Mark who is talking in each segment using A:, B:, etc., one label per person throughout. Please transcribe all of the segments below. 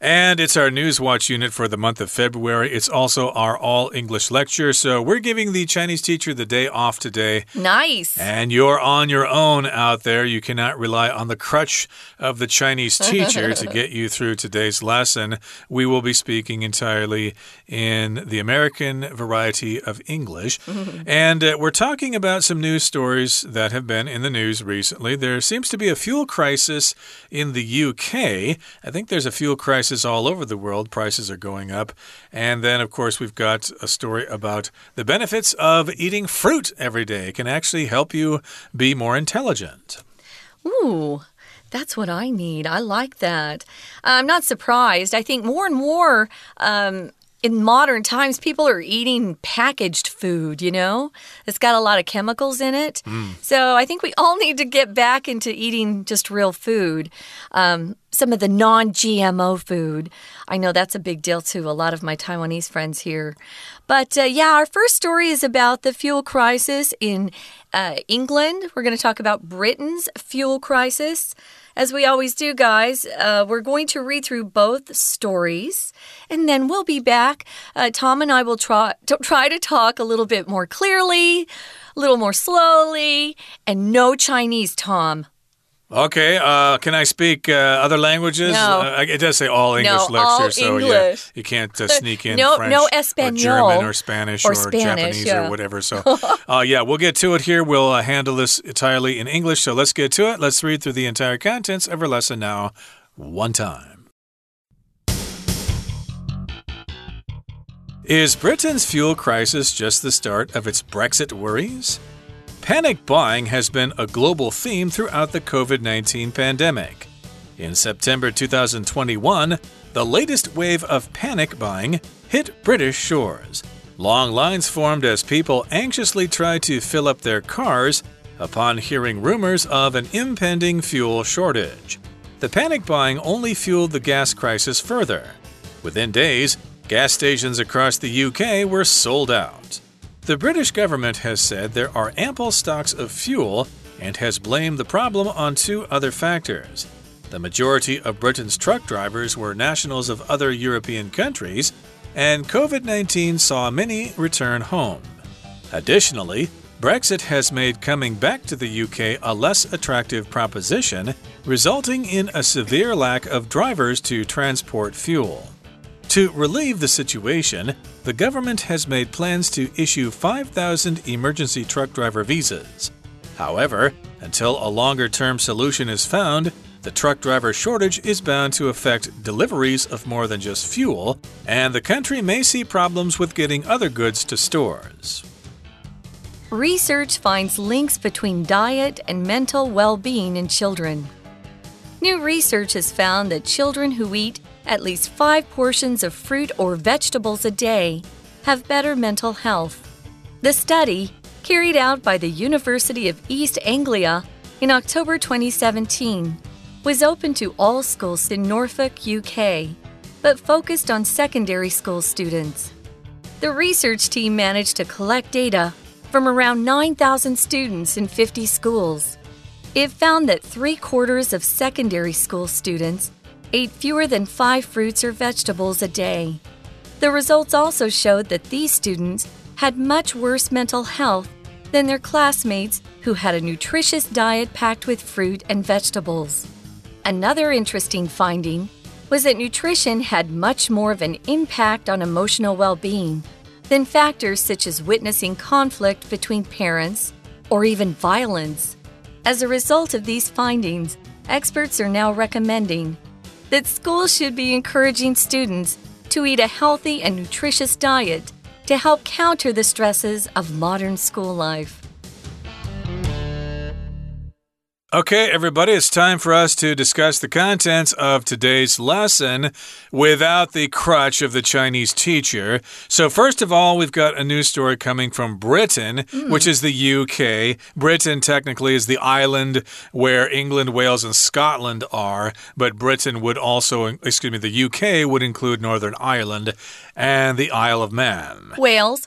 A: And it's our Newswatch unit for the month of February. It's also our all English lecture. So we're giving the Chinese teacher the day off today.
B: Nice.
A: And you're on your own out there. You cannot rely on the crutch of the Chinese teacher to get you through today's lesson. We will be speaking entirely in the American variety of English. and uh, we're talking about some news stories that have been in the news recently. There seems to be a fuel crisis in the UK. I think there's a fuel crisis all over the world. Prices are going up. And then, of course, we've got a story about the benefits of eating fruit every day. It can actually help you be more intelligent.
B: Ooh. That's what I need. I like that. I'm not surprised. I think more and more um, in modern times, people are eating packaged food, you know? It's got a lot of chemicals in it. So I think we all need to get back into eating just real food. Um, some of the non GMO food. I know that's a big deal to a lot of my Taiwanese friends here. But uh, yeah, our first story is about the fuel crisis in uh, England. We're going to talk about Britain's fuel crisis. As we always do, guys, uh, we're going to read through both stories and then we'll be back. Uh, Tom and I will try, to try to talk a little bit more clearly, a little more slowly, and no Chinese, Tom.
A: Okay, uh, can I speak uh, other languages?
B: No.
A: Uh, it does say all English
B: No, all
A: lecture, so yeah, you can't uh, sneak in
B: No-
A: French
B: no
A: or German or Spanish
B: or
A: or,
B: Spanish,
A: Japanese
B: yeah.
A: or whatever. So, uh, yeah, we'll get to it here. We'll uh, handle this entirely in English. So let's get to it. Let's read through the entire contents of our lesson now, one time. Is Britain's fuel crisis just the start of its Brexit worries? Panic buying has been a global theme throughout the COVID 19 pandemic. In September 2021, the latest wave of panic buying hit British shores. Long lines formed as people anxiously tried to fill up their cars upon hearing rumors of an impending fuel shortage. The panic buying only fueled the gas crisis further. Within days, gas stations across the UK were sold out. The British government has said there are ample stocks of fuel and has blamed the problem on two other factors. The majority of Britain's truck drivers were nationals of other European countries, and COVID 19 saw many return home. Additionally, Brexit has made coming back to the UK a less attractive proposition, resulting in a severe lack of drivers to transport fuel. To relieve the situation, the government has made plans to issue 5,000 emergency truck driver visas. However, until a longer term solution is found, the truck driver shortage is bound to affect deliveries of more than just fuel, and the country may see problems with getting other goods to stores.
B: Research finds links between diet and mental well being in children. New research has found that children who eat at least five portions of fruit or vegetables a day have better mental health. The study, carried out by the University of East Anglia in October 2017, was open to all schools in Norfolk, UK, but focused on secondary school students. The research team managed to collect data from around 9,000 students in 50 schools. It found that three quarters of secondary school students ate fewer than five fruits or vegetables a day. The results also showed that these students had much worse mental health than their classmates who had a nutritious diet packed with fruit and vegetables. Another interesting finding was that nutrition had much more of an impact on emotional well being than factors such as witnessing conflict between parents or even violence. As a result of these findings, experts are now recommending that schools should be encouraging students to eat a healthy and nutritious diet to help counter the stresses of modern school life.
A: Okay, everybody, it's time for us to discuss the contents of today's lesson without the crutch of the Chinese teacher. So, first of all, we've got a news story coming from Britain, hmm. which is the UK. Britain technically is the island where England, Wales, and Scotland are, but Britain would also, excuse me, the UK would include Northern Ireland and the Isle of Man.
B: Wales.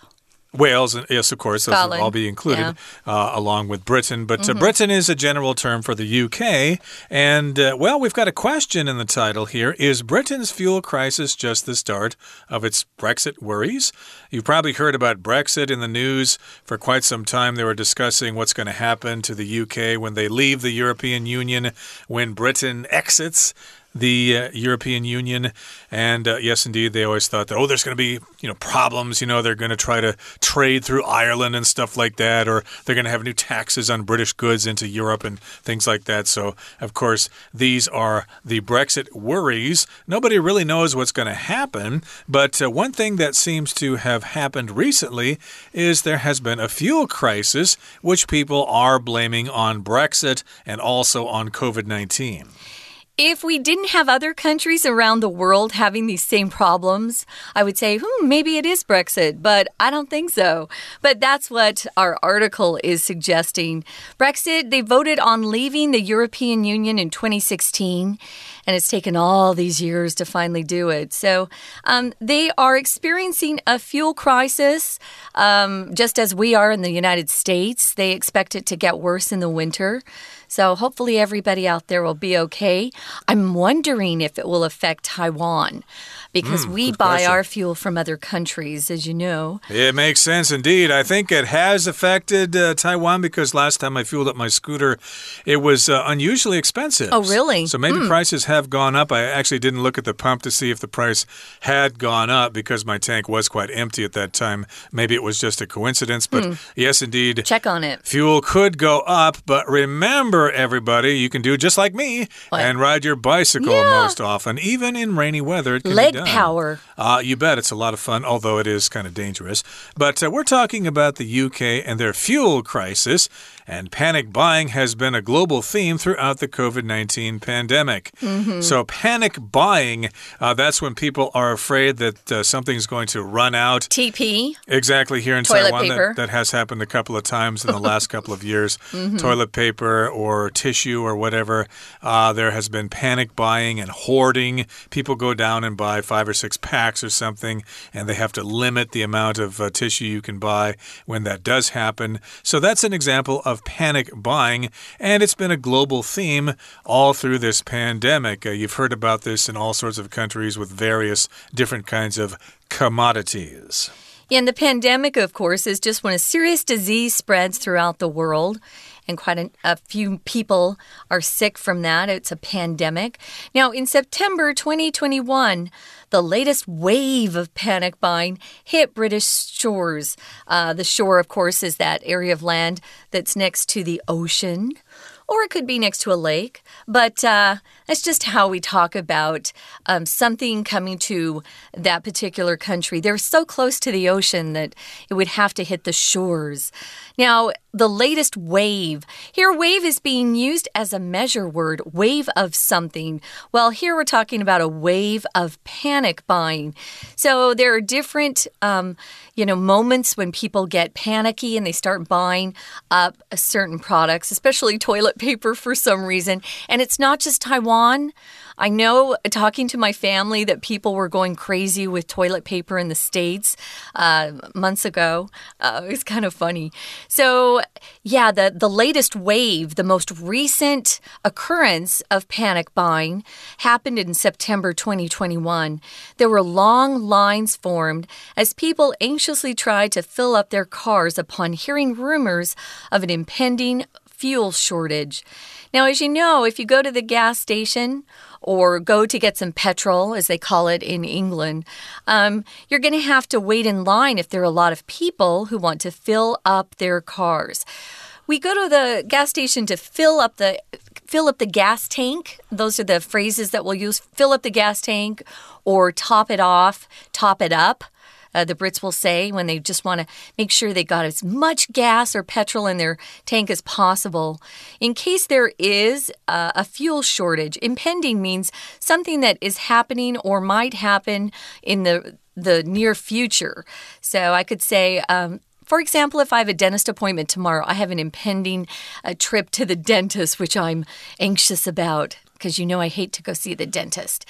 A: Wales, yes, of course, those
B: Scotland,
A: will all be included
B: yeah.
A: uh, along with Britain. But
B: Mm-hmm.
A: uh, Britain is a general term for the UK. And, uh, well, we've got a question in the title here Is Britain's fuel crisis just the start of its Brexit worries? You've probably heard about Brexit in the news for quite some time. They were discussing what's going to happen to the UK when they leave the European Union, when Britain exits the uh, European Union. And uh, yes, indeed, they always thought that, oh, there's going to be, you know, problems. You know, they're going to try to trade through Ireland and stuff like that, or they're going to have new taxes on British goods into Europe and things like that. So, of course, these are the Brexit worries. Nobody really knows what's going to happen. But uh, one thing that seems to have happened recently is there has been a fuel crisis, which people are blaming on Brexit and also on COVID 19.
B: If we didn't have other countries around the world having these same problems, I would say, hmm, maybe it is Brexit, but I don't think so. But that's what our article is suggesting. Brexit, they voted on leaving the European Union in 2016, and it's taken all these years to finally do it. So um, they are experiencing a fuel crisis, um, just as we are in the United States. They expect it to get worse in the winter. So hopefully everybody out there will be okay. I'm wondering if it will affect Taiwan because we
A: Hmm,
B: buy
A: question.
B: our fuel from other countries, as you know.
A: It makes sense indeed. I think it has affected uh, Taiwan because last time I fueled up my scooter, it was uh, unusually expensive.
B: Oh, really?
A: So maybe prices have gone up. I actually didn't look at the pump to see if the price had gone up because my tank was quite empty at that time. Maybe it was just a coincidence, but yes, indeed.
B: Check on it.
A: Fuel could go up, but remember, everybody, you can do just like me
B: What?
A: and ride your bicycle
B: Yeah.
A: most often, even in rainy weather. It can
B: Leg power.
A: Uh, you bet. It's a lot of fun, although it is kind of dangerous. But uh, we're talking about the UK and their fuel crisis. And panic buying has been a global theme throughout the COVID 19 pandemic.
B: Mm-hmm.
A: So, panic buying, uh, that's when people are afraid that uh, something's going to run out.
B: TP.
A: Exactly here in
B: Toilet
A: Taiwan,
B: paper.
A: that, that has happened a couple of times in the last couple of years.
B: Mm-hmm.
A: Toilet paper or tissue or whatever. Uh, there has been panic buying and hoarding. People go down and buy five or six packs or something, and they have to limit the amount of uh, tissue you can buy when that does happen. So that's an example of panic buying, and it's been a global theme all through this pandemic. Uh, you've heard about this in all sorts of countries with various different kinds of commodities.
B: Yeah, and the pandemic, of course, is just when a serious disease spreads throughout the world. And quite a, a few people are sick from that. It's a pandemic. Now, in September 2021, the latest wave of panic buying hit British shores. Uh, the shore, of course, is that area of land that's next to the ocean or it could be next to a lake. But uh, that's just how we talk about um, something coming to that particular country. They're so close to the ocean that it would have to hit the shores. Now, the latest wave. Here, wave is being used as a measure word, wave of something. Well, here we're talking about a wave of panic buying. So there are different, um, you know, moments when people get panicky and they start buying up certain products, especially toilet paper for some reason. And it's not just Taiwan. I know talking to my family that people were going crazy with toilet paper in the States uh, months ago. Uh, it's kind of funny. So, yeah, the, the latest wave, the most recent occurrence of panic buying happened in September 2021. There were long lines formed as people anxiously tried to fill up their cars upon hearing rumors of an impending fuel shortage. Now, as you know, if you go to the gas station or go to get some petrol, as they call it in England, um, you're going to have to wait in line if there are a lot of people who want to fill up their cars. We go to the gas station to fill up the fill up the gas tank. Those are the phrases that we'll use. Fill up the gas tank or top it off, top it up. Uh, the Brits will say when they just want to make sure they got as much gas or petrol in their tank as possible. In case there is uh, a fuel shortage, impending means something that is happening or might happen in the the near future. So I could say. Um, for example, if I have a dentist appointment tomorrow, I have an impending uh, trip to the dentist, which I'm anxious about because you know I hate to go see the dentist.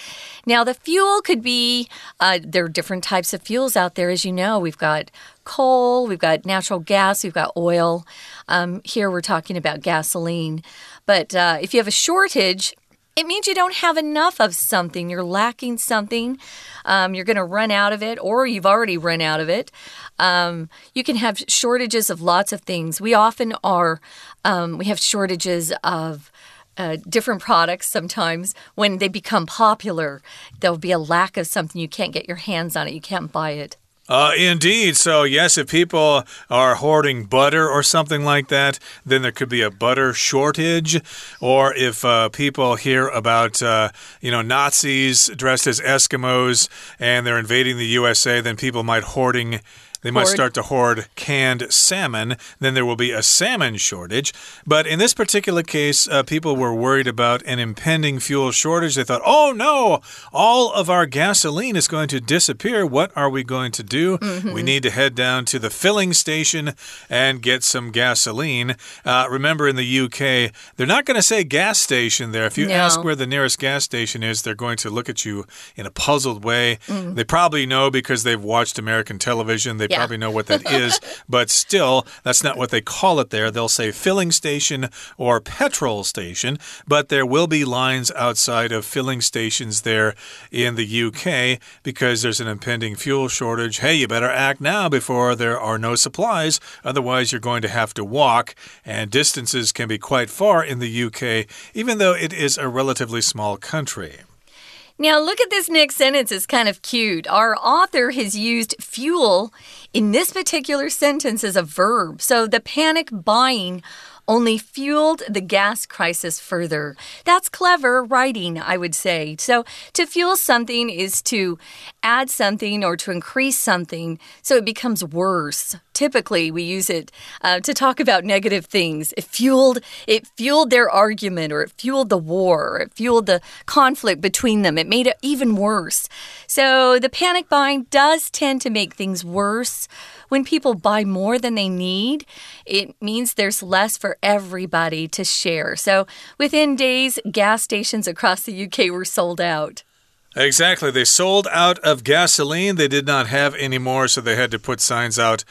B: Now, the fuel could be uh, there are different types of fuels out there, as you know. We've got coal, we've got natural gas, we've got oil. Um, here we're talking about gasoline. But uh, if you have a shortage, it means you don't have enough of something. You're lacking something. Um, you're going to run out of it, or you've already run out of it. Um, you can have shortages of lots of things. We often are, um, we have shortages of. Uh, different products sometimes when they become popular there'll be a lack of something you can't get your hands on it you can't buy it
A: uh, indeed. So, yes, if people are hoarding butter or something like that, then there could be a butter shortage. Or if uh, people hear about, uh, you know, Nazis dressed as Eskimos and they're invading the USA, then people might hoarding they might start to hoard canned salmon. Then there will be a salmon shortage. But in this particular case, uh, people were worried about an impending fuel shortage. They thought, oh no, all of our gasoline is going to disappear. What are we going to do? Mm -hmm. We need to head down to the filling station and get some gasoline. Uh, remember, in the UK, they're not going to say gas station there. If you no. ask where the nearest gas station is, they're going to look at you in a puzzled way. Mm. They probably know because they've watched American television. They yeah. probably know what that is, but still, that's not what they call it there. They'll say filling station or petrol station, but there will be lines outside of filling stations there in the UK because there's an impending fuel shortage. Hey, you better act now before there are no supplies, otherwise, you're going to have to walk, and distances can be quite far in the UK, even though it is a relatively small country.
B: Now, look at this next sentence. It's kind of cute. Our author has used fuel in this particular sentence as a verb. So the panic buying only fueled the gas crisis further. That's clever writing, I would say. So, to fuel something is to add something or to increase something so it becomes worse. Typically, we use it uh, to talk about negative things. It fueled it fueled their argument or it fueled the war, or it fueled the conflict between them. It made it even worse. So, the panic buying does tend to make things worse. When people buy more than they need, it means there's less for everybody to share. So within days, gas stations across the UK were sold out.
A: Exactly. They sold out of gasoline. They did not have any more, so they had to put signs out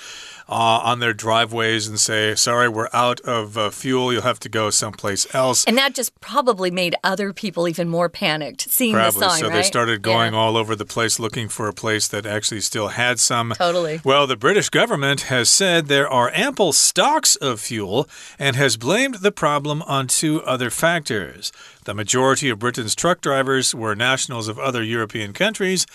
A: uh, on their driveways and say, sorry, we're out of uh, fuel. You'll have to go someplace else.
B: And that just probably made other people even more panicked seeing
A: probably.
B: the sign.
A: So
B: right?
A: they started going yeah. all over the place looking for a place that actually still had some.
B: Totally.
A: Well, the British government has said there are ample stocks of fuel and has blamed the problem on two other factors. The majority of Britain's truck drivers were nationals of other European countries,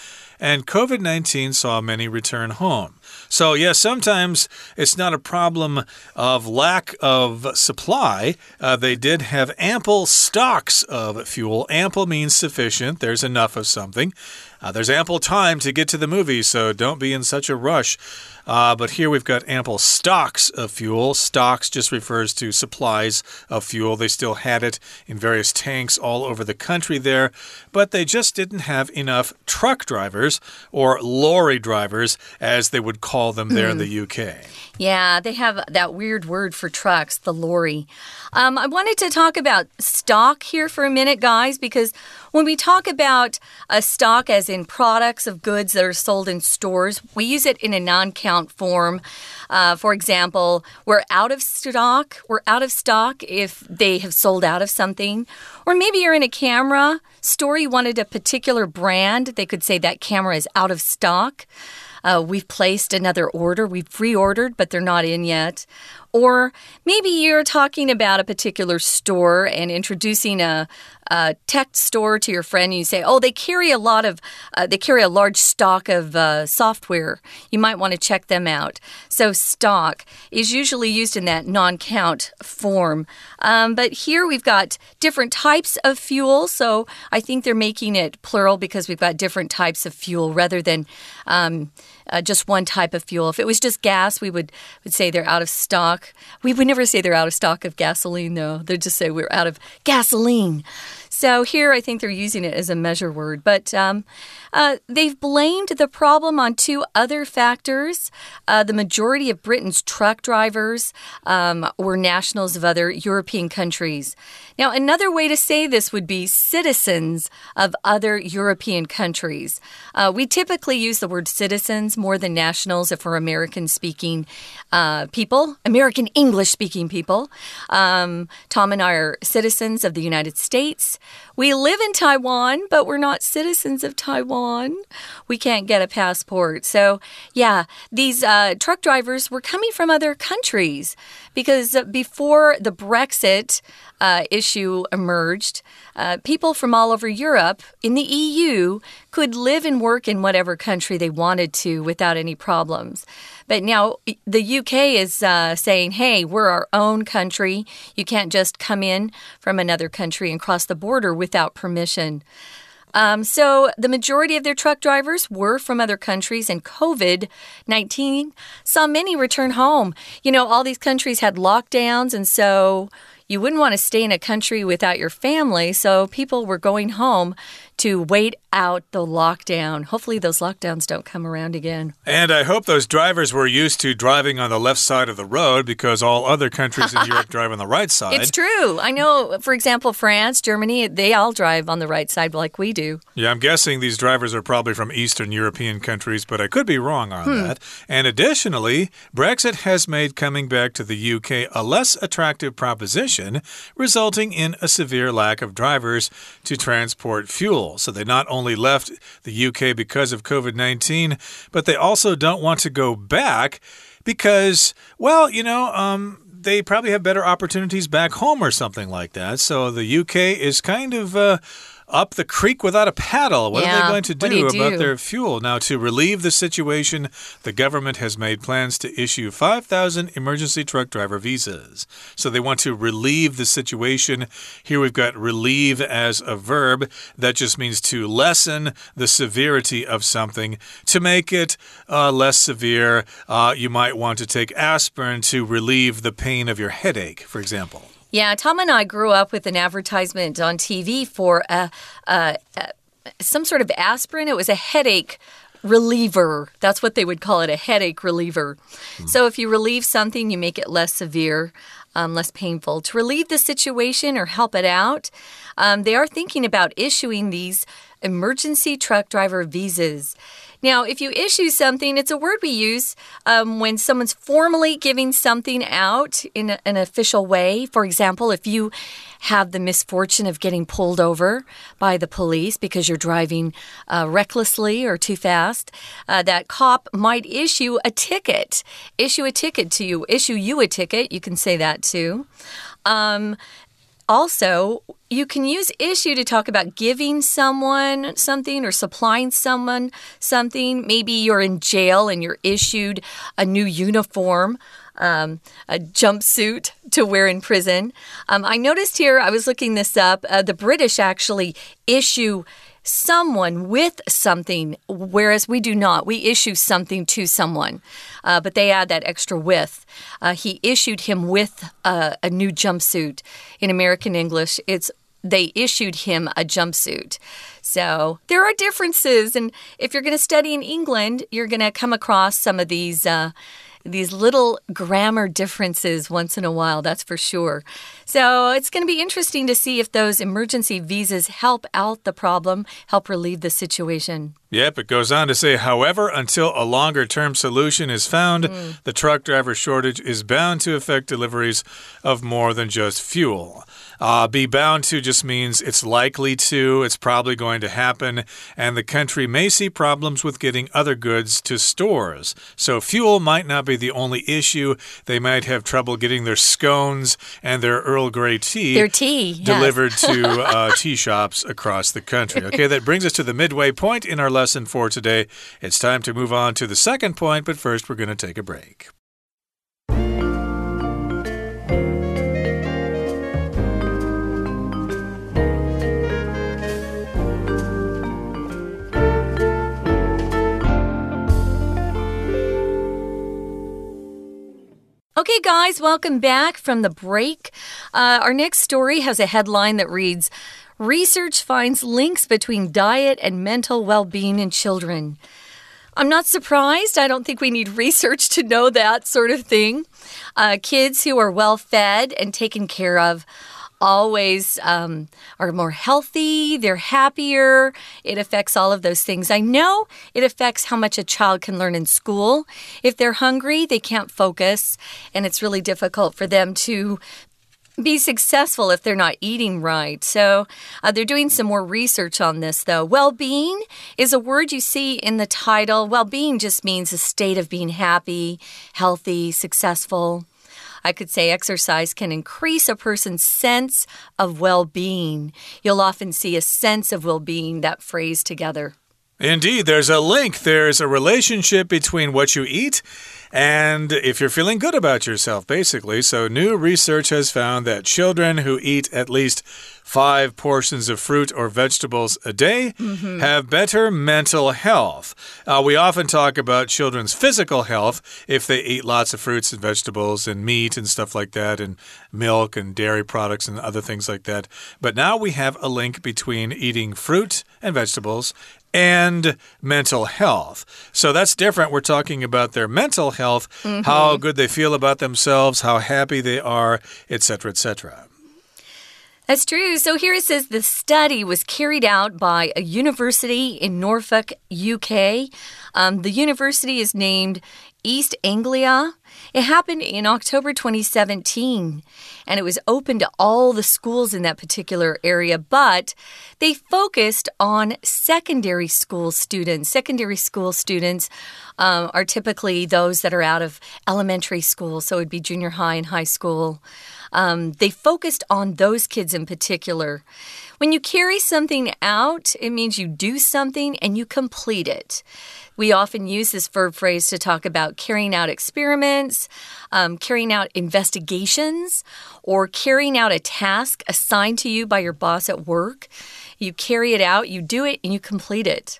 A: and COVID 19 saw many return home. So, yes, yeah, sometimes it's not a problem of lack of supply. Uh, they did have ample stocks of fuel. Ample means sufficient, there's enough of something. Uh, there's ample time to get to the movie, so don't be in such a rush. Uh, but here we've got ample stocks of fuel. Stocks just refers to supplies of fuel. They still had it in various tanks all over the country there, but they just didn't have enough truck drivers or lorry drivers, as they would call them there in the hmm. UK.
B: Yeah, they have that weird word for trucks, the lorry. Um, I wanted to talk about stock here for a minute, guys, because when we talk about a stock as in products of goods that are sold in stores, we use it in a non count form. Uh, for example, we're out of stock. We're out of stock if they have sold out of something. Or maybe you're in a camera store, you wanted a particular brand. They could say that camera is out of stock. Uh, we've placed another order. We've reordered, but they're not in yet. Or maybe you're talking about a particular store and introducing a, a tech store to your friend. And you say, oh, they carry a lot of, uh, they carry a large stock of uh, software. You might want to check them out. So, stock is usually used in that non count form. Um, but here we've got different types of fuel. So, I think they're making it plural because we've got different types of fuel rather than um, uh, just one type of fuel. If it was just gas, we would, would say they're out of stock. We would never say they're out of stock of gasoline, though. They'd just say we're out of gasoline. So here I think they're using it as a measure word. But um, uh, they've blamed the problem on two other factors. Uh, the majority of Britain's truck drivers um, were nationals of other European countries. Now, another way to say this would be citizens of other European countries. Uh, we typically use the word citizens more than nationals if we're American speaking uh, people, American English speaking people. Um, Tom and I are citizens of the United States. We live in Taiwan, but we're not citizens of Taiwan. We can't get a passport. So, yeah, these uh, truck drivers were coming from other countries because before the Brexit uh, issue emerged, uh, people from all over Europe in the EU could live and work in whatever country they wanted to without any problems. But now the UK is uh, saying, hey, we're our own country. You can't just come in from another country and cross the border without permission. Um, so, the majority of their truck drivers were from other countries, and COVID 19 saw many return home. You know, all these countries had lockdowns, and so you wouldn't want to stay in a country without your family. So, people were going home to wait out the lockdown. Hopefully, those lockdowns don't come around again.
A: And I hope those drivers were used to driving on the left side of the road because all other countries in Europe drive on the right side.
B: It's true. I know, for example, France, Germany, they all drive on the right side like we do.
A: Yeah, I'm guessing these drivers are probably from Eastern European countries, but I could be wrong on hmm. that. And additionally, Brexit has made coming back to the UK a less attractive proposition, resulting in a severe lack of drivers to transport fuel. So they not only left the UK because of COVID 19, but they also don't want to go back because, well, you know, um, they probably have better opportunities back home or something like that. So the UK is kind of. Uh, up the creek without a paddle. What yeah. are they going to do,
B: do
A: about
B: do?
A: their fuel? Now, to relieve the situation, the government has made plans to issue 5,000 emergency truck driver visas. So they want to relieve the situation. Here we've got relieve as a verb. That just means to lessen the severity of something. To make it uh, less severe, uh, you might want to take aspirin to relieve the pain of your headache, for example.
B: Yeah, Tom and I grew up with an advertisement on TV for a, a, a, some sort of aspirin. It was a headache reliever. That's what they would call it a headache reliever. Mm. So if you relieve something, you make it less severe. Um, less painful. To relieve the situation or help it out, um, they are thinking about issuing these emergency truck driver visas. Now, if you issue something, it's a word we use um, when someone's formally giving something out in a, an official way. For example, if you have the misfortune of getting pulled over by the police because you're driving uh, recklessly or too fast, uh, that cop might issue a ticket. Issue a ticket to you, issue you a ticket. You can say that too. Um, also, you can use issue to talk about giving someone something or supplying someone something. Maybe you're in jail and you're issued a new uniform. Um, a jumpsuit to wear in prison. Um, I noticed here, I was looking this up, uh, the British actually issue someone with something, whereas we do not. We issue something to someone, uh, but they add that extra with. Uh, he issued him with a, a new jumpsuit. In American English, it's they issued him a jumpsuit. So there are differences. And if you're going to study in England, you're going to come across some of these. Uh, these little grammar differences once in a while, that's for sure. So it's going to be interesting to see if those emergency visas help out the problem, help relieve the situation.
A: Yep, it goes on to say, however, until a longer term solution is found, mm. the truck driver shortage is bound to affect deliveries of more than just fuel. Uh, be bound to just means it's likely to, it's probably going to happen, and the country may see problems with getting other goods to stores. So, fuel might not be the only issue. They might have trouble getting their scones and their Earl Grey tea,
B: their tea
A: delivered
B: yes.
A: to uh, tea shops across the country. Okay, that brings us to the midway point in our lesson for today. It's time to move on to the second point, but first, we're going to take a break.
B: Okay, guys, welcome back from the break. Uh, our next story has a headline that reads Research finds links between diet and mental well being in children. I'm not surprised. I don't think we need research to know that sort of thing. Uh, kids who are well fed and taken care of always um, are more healthy, they're happier. It affects all of those things. I know it affects how much a child can learn in school. If they're hungry, they can't focus, and it's really difficult for them to be successful if they're not eating right. So uh, they're doing some more research on this, though. Well being is a word you see in the title. Well being just means a state of being happy, healthy, successful. I could say exercise can increase a person's sense of well being. You'll often see a sense of well being, that phrase together.
A: Indeed, there's a link. There's a relationship between what you eat and if you're feeling good about yourself, basically. So, new research has found that children who eat at least five portions of fruit or vegetables a day
B: mm -hmm.
A: have better mental health. Uh, we often talk about children's physical health if they eat lots of fruits and vegetables and meat and stuff like that, and milk and dairy products and other things like that. But now we have a link between eating fruit and vegetables and mental health. So that's different. We're talking about their mental health, mm -hmm. how good they feel about themselves, how happy they are, etc., etc.
B: That's true. So here it says the study was carried out by a university in Norfolk, UK. Um, the university is named East Anglia. It happened in October 2017 and it was open to all the schools in that particular area, but they focused on secondary school students. Secondary school students um, are typically those that are out of elementary school, so it would be junior high and high school. Um, they focused on those kids in particular. When you carry something out, it means you do something and you complete it. We often use this verb phrase to talk about carrying out experiments, um, carrying out investigations, or carrying out a task assigned to you by your boss at work. You carry it out, you do it, and you complete it.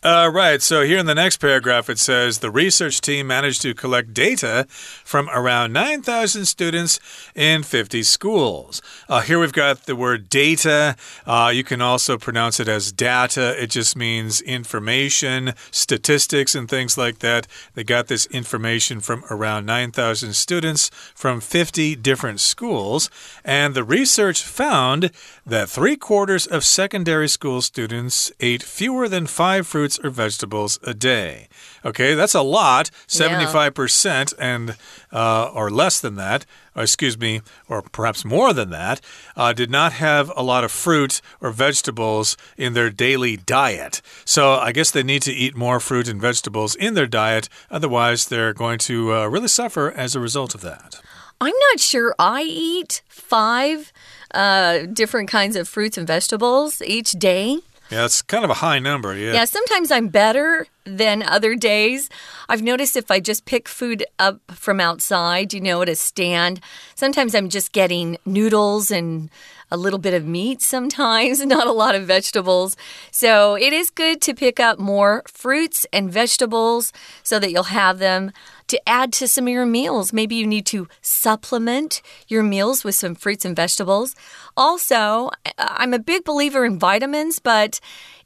A: Uh, right. So here in the next paragraph, it says the research team managed to collect data from around 9,000 students in 50 schools. Uh, here we've got the word data. Uh, you can also pronounce it as data. It just means information, statistics, and things like that. They got this information from around 9,000 students from 50 different schools. And the research found that three quarters of secondary school students ate fewer than five fruits fruits or vegetables a day. Okay, that's a lot, 75% yeah. and uh, or less than that, or excuse me, or perhaps more than that, uh, did not have a lot of fruit or vegetables in their daily diet. So I guess they need to eat more fruit and vegetables in their diet, otherwise they're going to uh, really suffer as a result of that.
B: I'm not sure I eat five uh, different kinds of fruits and vegetables each day.
A: Yeah, it's kind of a high number. Yeah.
B: Yeah, sometimes I'm better than other days. I've noticed if I just pick food up from outside, you know, at a stand, sometimes I'm just getting noodles and a little bit of meat sometimes, not a lot of vegetables. So it is good to pick up more fruits and vegetables so that you'll have them to add to some of your meals. Maybe you need to supplement your meals with some fruits and vegetables. Also, I'm a big believer in vitamins, but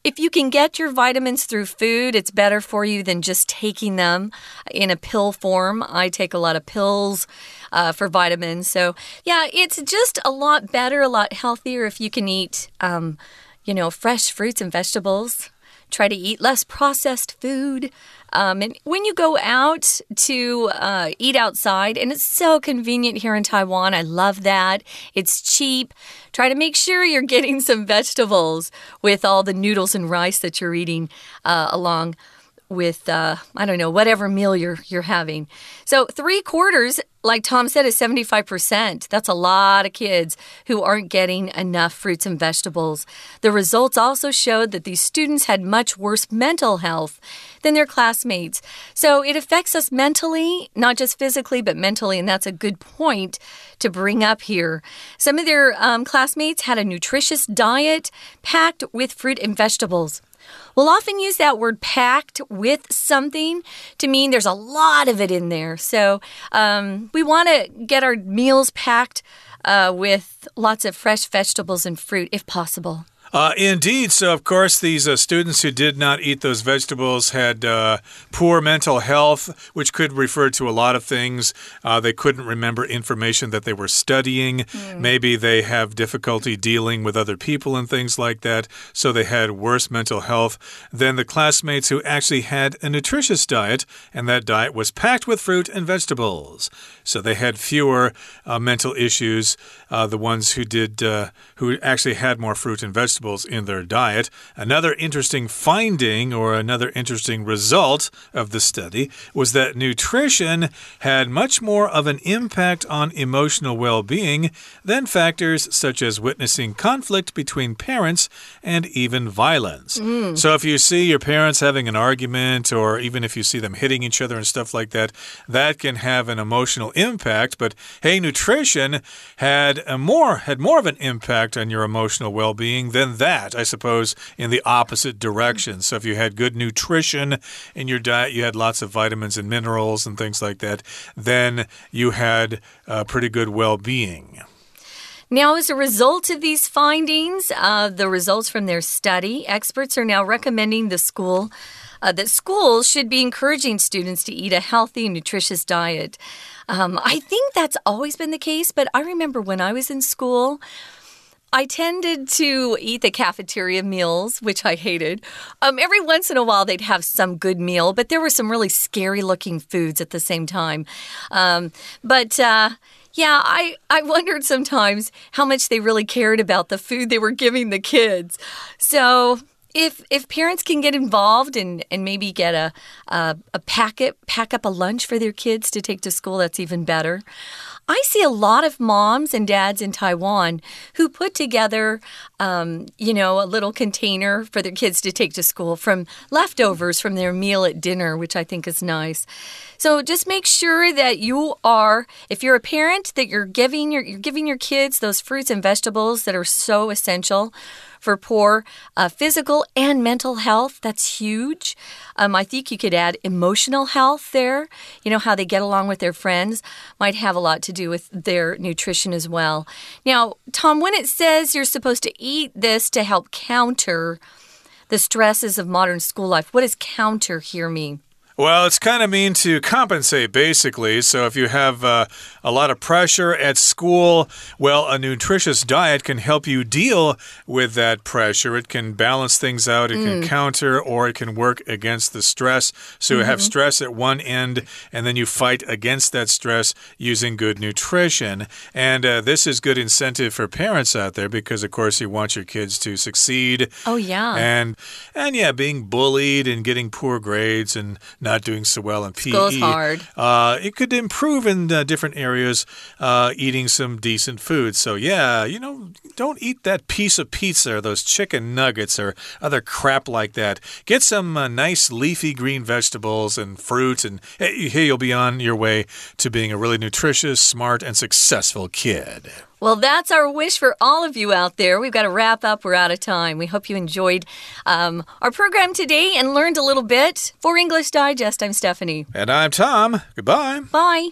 B: if you can get your vitamins through food, it's better for you than just taking them in a pill form. I take a lot of pills uh, for vitamins. So, yeah, it's just a lot better, a lot healthier if you can eat, um, you know, fresh fruits and vegetables. Try to eat less processed food. Um, and when you go out to uh, eat outside, and it's so convenient here in Taiwan, I love that. It's cheap. Try to make sure you're getting some vegetables with all the noodles and rice that you're eating uh, along with uh, I don't know whatever meal you're you're having. So three quarters, like Tom said, is seventy five percent. That's a lot of kids who aren't getting enough fruits and vegetables. The results also showed that these students had much worse mental health than their classmates. So it affects us mentally, not just physically, but mentally, and that's a good point to bring up here. Some of their um, classmates had a nutritious diet packed with fruit and vegetables. We'll often use that word packed with something to mean there's a lot of it in there. So um, we want to get our meals packed uh, with lots of fresh vegetables and fruit if possible.
A: Uh, indeed. So, of course, these uh, students who did not eat those vegetables had uh, poor mental health, which could refer to a lot of things. Uh, they couldn't remember information that they were studying. Mm. Maybe they have difficulty dealing with other people and things like that. So, they had worse mental health than the classmates who actually had a nutritious diet, and that diet was packed with fruit and vegetables. So, they had fewer uh, mental issues. Uh, the ones who did, who actually had more fruit and vegetables vegetables in their diet. Another interesting finding or another interesting result of the study was that nutrition had much more of an impact on emotional well being than factors such as witnessing conflict between parents and even violence. Mm. So, if you see your parents having an argument, or even if you see them hitting each other and stuff like that, that can have an emotional impact. But hey, nutrition had a more had more of an impact on your emotional well being that, I suppose, in the opposite direction. So if you had good nutrition in your diet, you had lots of vitamins and minerals and things like that, then you had uh, pretty good well being.
B: Now, as a result of these findings, uh, the results from their study, experts are now recommending the school. Uh, that schools should be encouraging students to eat a healthy nutritious diet. Um, I think that's always been the case, but I remember when I was in school, I tended to eat the cafeteria meals, which I hated. Um, every once in a while, they'd have some good meal, but there were some really scary looking foods at the same time. Um, but, uh, yeah, I, I wondered sometimes how much they really cared about the food they were giving the kids. So if if parents can get involved and and maybe get a, a a packet pack up a lunch for their kids to take to school, that's even better. I see a lot of moms and dads in Taiwan who put together, um, you know, a little container for their kids to take to school from leftovers from their meal at dinner, which I think is nice. So just make sure that you are, if you're a parent, that you're giving your you're giving your kids those fruits and vegetables that are so essential for poor uh, physical and mental health. That's huge. Um, I think you could add emotional health there. You know, how they get along with their friends might have a lot to do with their nutrition as well. Now, Tom, when it says you're supposed to eat this to help counter the stresses of modern school life, what does counter here mean?
A: Well, it's kind of mean to compensate, basically. So, if you have uh, a lot of pressure at school, well, a nutritious diet can help you deal with that pressure. It can balance things out, it mm. can counter, or it can work against the stress. So, mm -hmm. you have mm-hmm. stress at one end, and then you fight against that stress using good nutrition. And uh, this is good incentive for parents out there because, of course, you want your kids to succeed.
B: Oh, yeah.
A: And, and yeah, being bullied and getting poor grades and not doing so well in PE.
B: School's hard.
A: Uh, it could improve in uh, different areas, uh, eating some decent food. So, yeah, you know, don't eat that piece of pizza or those chicken nuggets or other crap like that. Get some uh, nice leafy green vegetables and fruit, and hey, you'll be on your way to being a really nutritious, smart, and successful kid.
B: Well, that's our wish for all of you out there. We've got to wrap up. We're out of time. We hope you enjoyed um, our program today and learned a little bit. For English Digest, I'm Stephanie.
A: And I'm Tom. Goodbye.
B: Bye.